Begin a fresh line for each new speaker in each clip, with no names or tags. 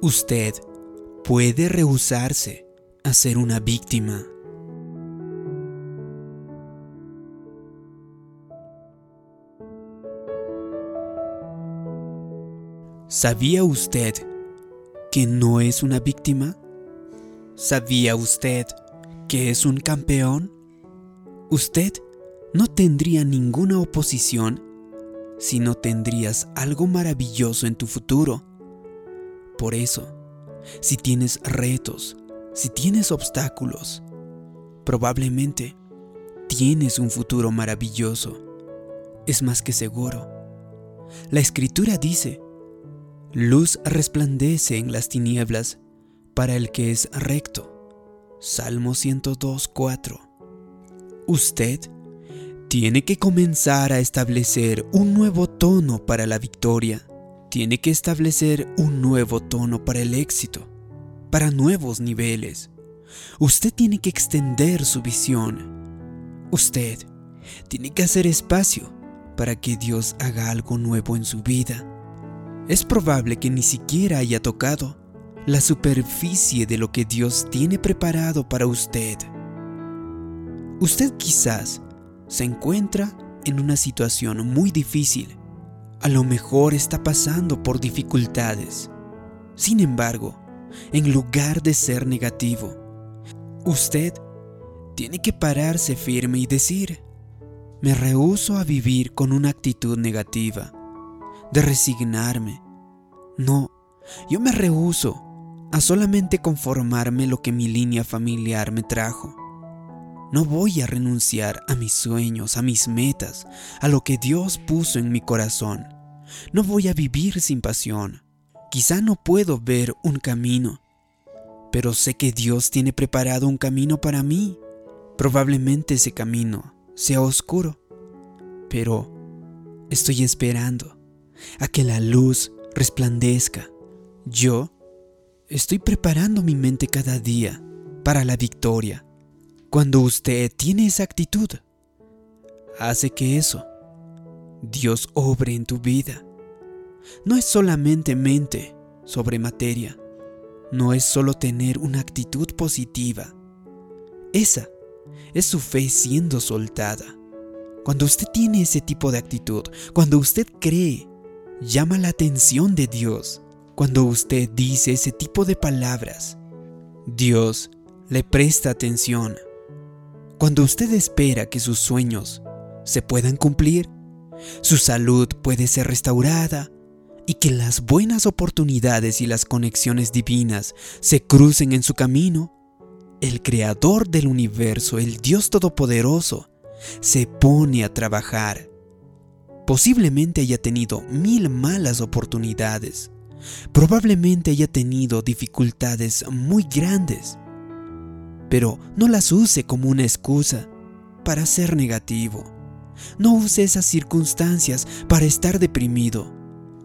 Usted puede rehusarse a ser una víctima. ¿Sabía usted que no es una víctima? ¿Sabía usted que es un campeón? Usted no tendría ninguna oposición si no tendrías algo maravilloso en tu futuro. Por eso, si tienes retos, si tienes obstáculos, probablemente tienes un futuro maravilloso. Es más que seguro. La escritura dice, luz resplandece en las tinieblas para el que es recto. Salmo 102, 4. Usted tiene que comenzar a establecer un nuevo tono para la victoria. Tiene que establecer un nuevo tono para el éxito, para nuevos niveles. Usted tiene que extender su visión. Usted tiene que hacer espacio para que Dios haga algo nuevo en su vida. Es probable que ni siquiera haya tocado la superficie de lo que Dios tiene preparado para usted. Usted quizás se encuentra en una situación muy difícil. A lo mejor está pasando por dificultades. Sin embargo, en lugar de ser negativo, usted tiene que pararse firme y decir, me rehúso a vivir con una actitud negativa, de resignarme. No, yo me rehúso a solamente conformarme lo que mi línea familiar me trajo. No voy a renunciar a mis sueños, a mis metas, a lo que Dios puso en mi corazón. No voy a vivir sin pasión. Quizá no puedo ver un camino, pero sé que Dios tiene preparado un camino para mí. Probablemente ese camino sea oscuro, pero estoy esperando a que la luz resplandezca. Yo estoy preparando mi mente cada día para la victoria cuando usted tiene esa actitud, hace que eso, Dios obre en tu vida. No es solamente mente sobre materia, no es solo tener una actitud positiva. Esa es su fe siendo soltada. Cuando usted tiene ese tipo de actitud, cuando usted cree, llama la atención de Dios. Cuando usted dice ese tipo de palabras, Dios le presta atención cuando usted espera que sus sueños se puedan cumplir, su salud puede ser restaurada y que las buenas oportunidades y las conexiones divinas se crucen en su camino, el Creador del universo, el Dios Todopoderoso, se pone a trabajar. Posiblemente haya tenido mil malas oportunidades. Probablemente haya tenido dificultades muy grandes pero no las use como una excusa para ser negativo. No use esas circunstancias para estar deprimido.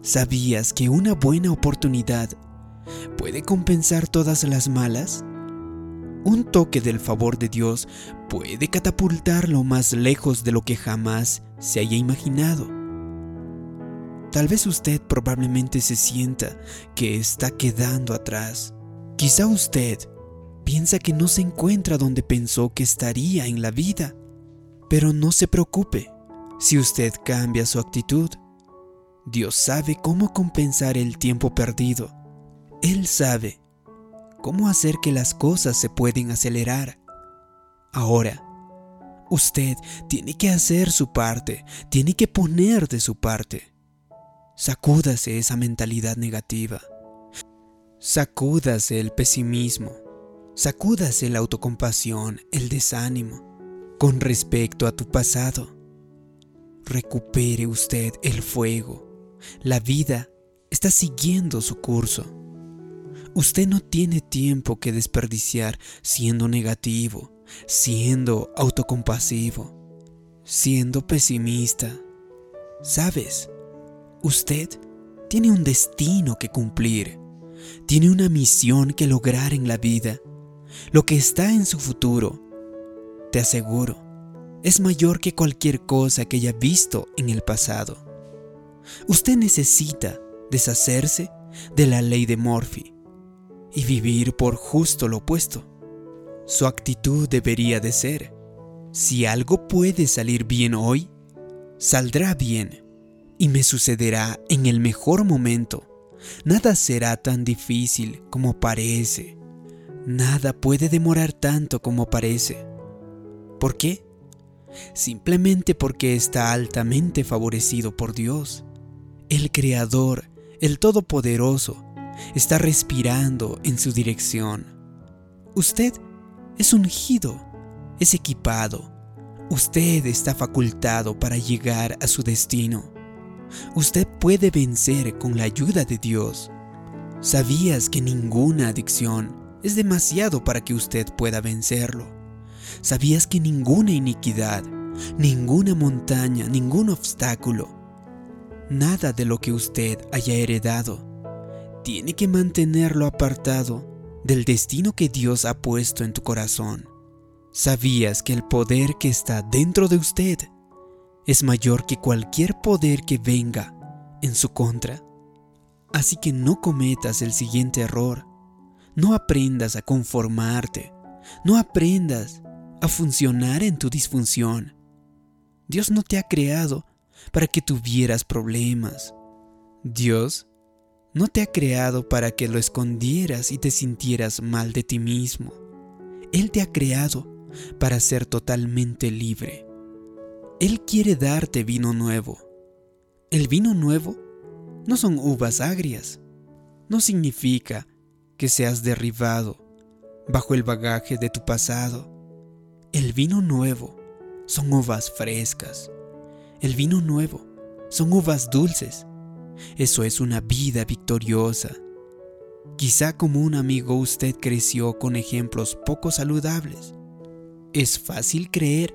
¿Sabías que una buena oportunidad puede compensar todas las malas? Un toque del favor de Dios puede catapultarlo más lejos de lo que jamás se haya imaginado. Tal vez usted probablemente se sienta que está quedando atrás. Quizá usted piensa que no se encuentra donde pensó que estaría en la vida. Pero no se preocupe, si usted cambia su actitud, Dios sabe cómo compensar el tiempo perdido. Él sabe cómo hacer que las cosas se pueden acelerar. Ahora, usted tiene que hacer su parte, tiene que poner de su parte. Sacúdase esa mentalidad negativa. Sacúdase el pesimismo. Sacúdase la autocompasión, el desánimo con respecto a tu pasado. Recupere usted el fuego. La vida está siguiendo su curso. Usted no tiene tiempo que desperdiciar siendo negativo, siendo autocompasivo, siendo pesimista. ¿Sabes? Usted tiene un destino que cumplir, tiene una misión que lograr en la vida lo que está en su futuro, te aseguro, es mayor que cualquier cosa que haya visto en el pasado. Usted necesita deshacerse de la ley de Morphy, y vivir por justo lo opuesto. Su actitud debería de ser, si algo puede salir bien hoy, saldrá bien y me sucederá en el mejor momento. Nada será tan difícil como parece. Nada puede demorar tanto como parece. ¿Por qué? Simplemente porque está altamente favorecido por Dios. El Creador, el Todopoderoso, está respirando en su dirección. Usted es ungido, es equipado. Usted está facultado para llegar a su destino. Usted puede vencer con la ayuda de Dios. ¿Sabías que ninguna adicción es demasiado para que usted pueda vencerlo? ¿Sabías que ninguna iniquidad, ninguna montaña, ningún obstáculo, nada de lo que usted haya heredado, tiene que mantenerlo apartado del destino que Dios ha puesto en tu corazón. ¿Sabías que el poder que está dentro de usted es mayor que cualquier poder que venga en su contra? Así que no cometas el siguiente error. No aprendas a conformarte. No aprendas a funcionar en tu disfunción. Dios no te ha creado para que tuvieras problemas. Dios no te ha creado para que lo escondieras y te sintieras mal de ti mismo. Él te ha creado para ser totalmente libre. Él quiere darte vino nuevo. El vino nuevo no son uvas agrias. No significa que seas derribado bajo el bagaje de tu pasado. El vino nuevo son uvas frescas. El vino nuevo son uvas dulces eso es una vida victoriosa. Quizá como un amigo usted creció con ejemplos poco saludables. Es fácil creer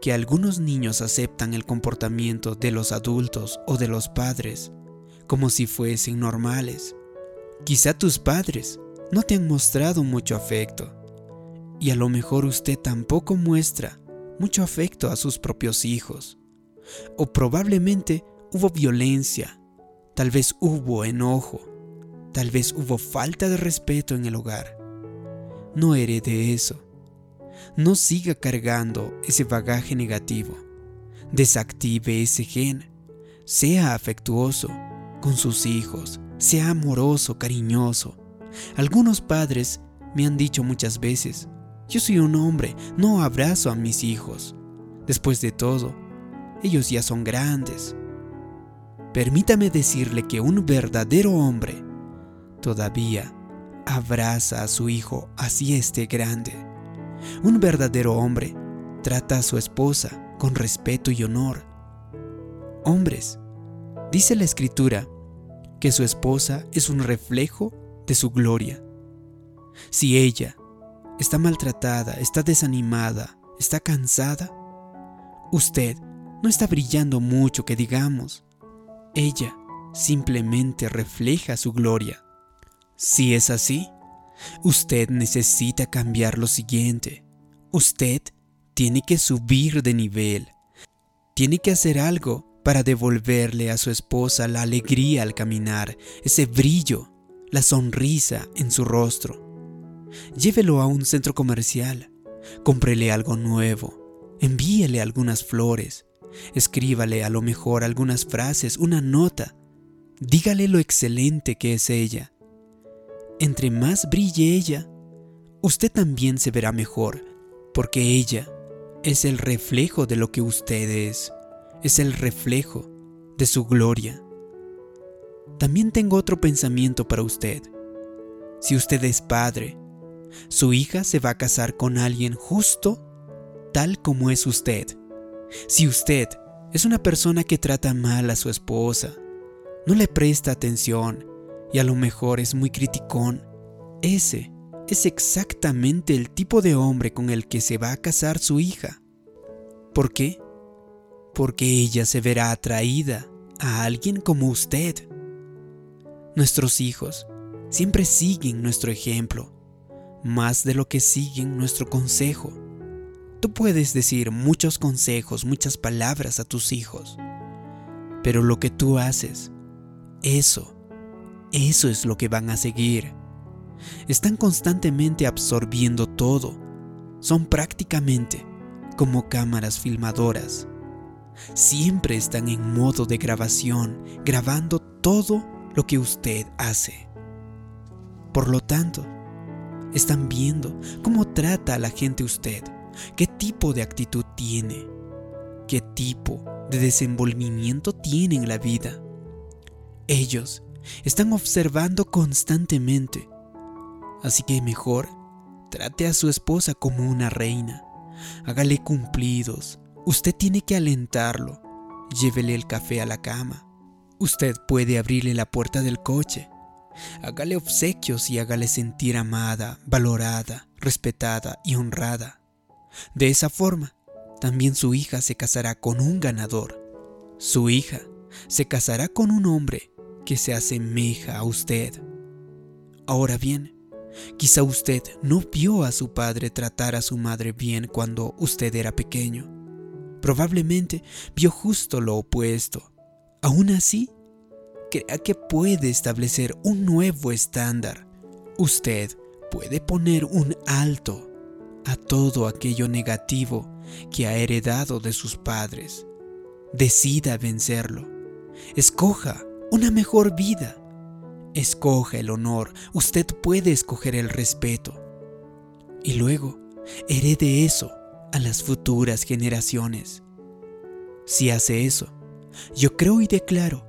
que algunos niños aceptan el comportamiento de los adultos o de los padres como si fuesen normales. Quizá tus padres no te han mostrado mucho afecto y a lo mejor usted tampoco muestra mucho afecto a sus propios hijos. O probablemente hubo violencia Tal vez hubo enojo, tal vez hubo falta de respeto en el hogar. No herede eso. No siga cargando ese bagaje negativo. Desactive ese gen. Sea afectuoso con sus hijos. Sea amoroso, cariñoso. Algunos padres me han dicho muchas veces, yo soy un hombre, no abrazo a mis hijos. Después de todo, ellos ya son grandes, Permítame decirle que un verdadero hombre todavía abraza a su hijo así esté grande. Un verdadero hombre trata a su esposa con respeto y honor. Hombres, dice la escritura que su esposa es un reflejo de su gloria. Si ella está maltratada, está desanimada, está cansada, usted no está brillando mucho que digamos. Ella simplemente refleja su gloria. Si es así, usted necesita cambiar lo siguiente. Usted tiene que subir de nivel. Tiene que hacer algo para devolverle a su esposa la alegría al caminar, ese brillo, la sonrisa en su rostro. Llévelo a un centro comercial, cómprele algo nuevo, envíele algunas flores, Escríbale a lo mejor algunas frases, una nota. Dígale lo excelente que es ella. Entre más brille ella, usted también se verá mejor, porque ella es el reflejo de lo que usted es, es el reflejo de su gloria. También tengo otro pensamiento para usted. Si usted es padre, su hija se va a casar con alguien justo tal como es usted. Si usted es una persona que trata mal a su esposa, no le presta atención y a lo mejor es muy criticón, ese es exactamente el tipo de hombre con el que se va a casar su hija. ¿Por qué? Porque ella se verá atraída a alguien como usted. Nuestros hijos siempre siguen nuestro ejemplo, más de lo que siguen nuestro consejo. Tú puedes decir muchos consejos, muchas palabras a tus hijos, pero lo que tú haces, eso, eso es lo que van a seguir. están constantemente absorbiendo todo. Son prácticamente como cámaras filmadoras. Siempre están en modo de grabación, grabando todo lo que usted hace. Por lo tanto, están viendo cómo trata a la gente usted, qué tipo de actitud tiene, qué tipo de desenvolvimiento tiene en la vida. Ellos están observando constantemente. Así que mejor trate a su esposa como una reina. Hágale cumplidos. Usted tiene que alentarlo. Llévele el café a la cama. Usted puede abrirle la puerta del coche. Hágale obsequios y hágale sentir amada, valorada, respetada y honrada. De esa forma, también su hija se casará con un ganador. Su hija se casará con un hombre que se asemeja a usted. Ahora bien, quizá usted no vio a su padre tratar a su madre bien cuando usted era pequeño. Probablemente vio justo lo opuesto. Aún así, crea que puede establecer un nuevo estándar. Usted puede poner un alto a todo aquello negativo que ha heredado de sus padres. Decida vencerlo. Escoja una mejor vida. Escoja el honor, usted puede escoger el respeto. Y luego, herede eso a las futuras generaciones. Si hace eso, yo creo y declaro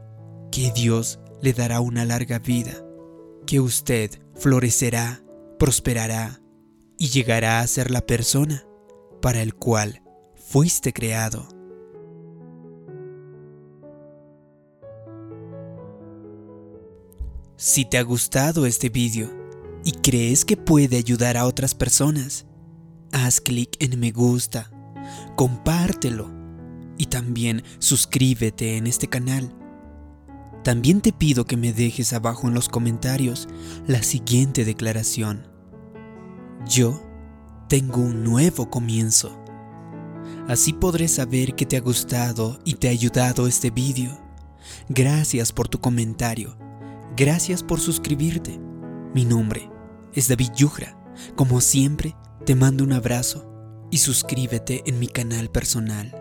que Dios le dará una larga vida, que usted florecerá, prosperará y llegará a ser la persona para el cual fuiste creado. Si te ha gustado este vídeo y crees que puede ayudar a otras personas, haz clic en me gusta, compártelo y también suscríbete en este canal. También te pido que me dejes abajo en los comentarios la siguiente declaración. Yo tengo un nuevo comienzo. Así podré saber que te ha gustado y te ha ayudado este vídeo. Gracias por tu comentario Gracias por suscribirte. Mi nombre es David Yujra. Como siempre, te mando un abrazo y suscríbete en mi canal personal.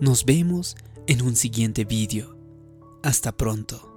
Nos vemos en un siguiente vídeo. Hasta pronto.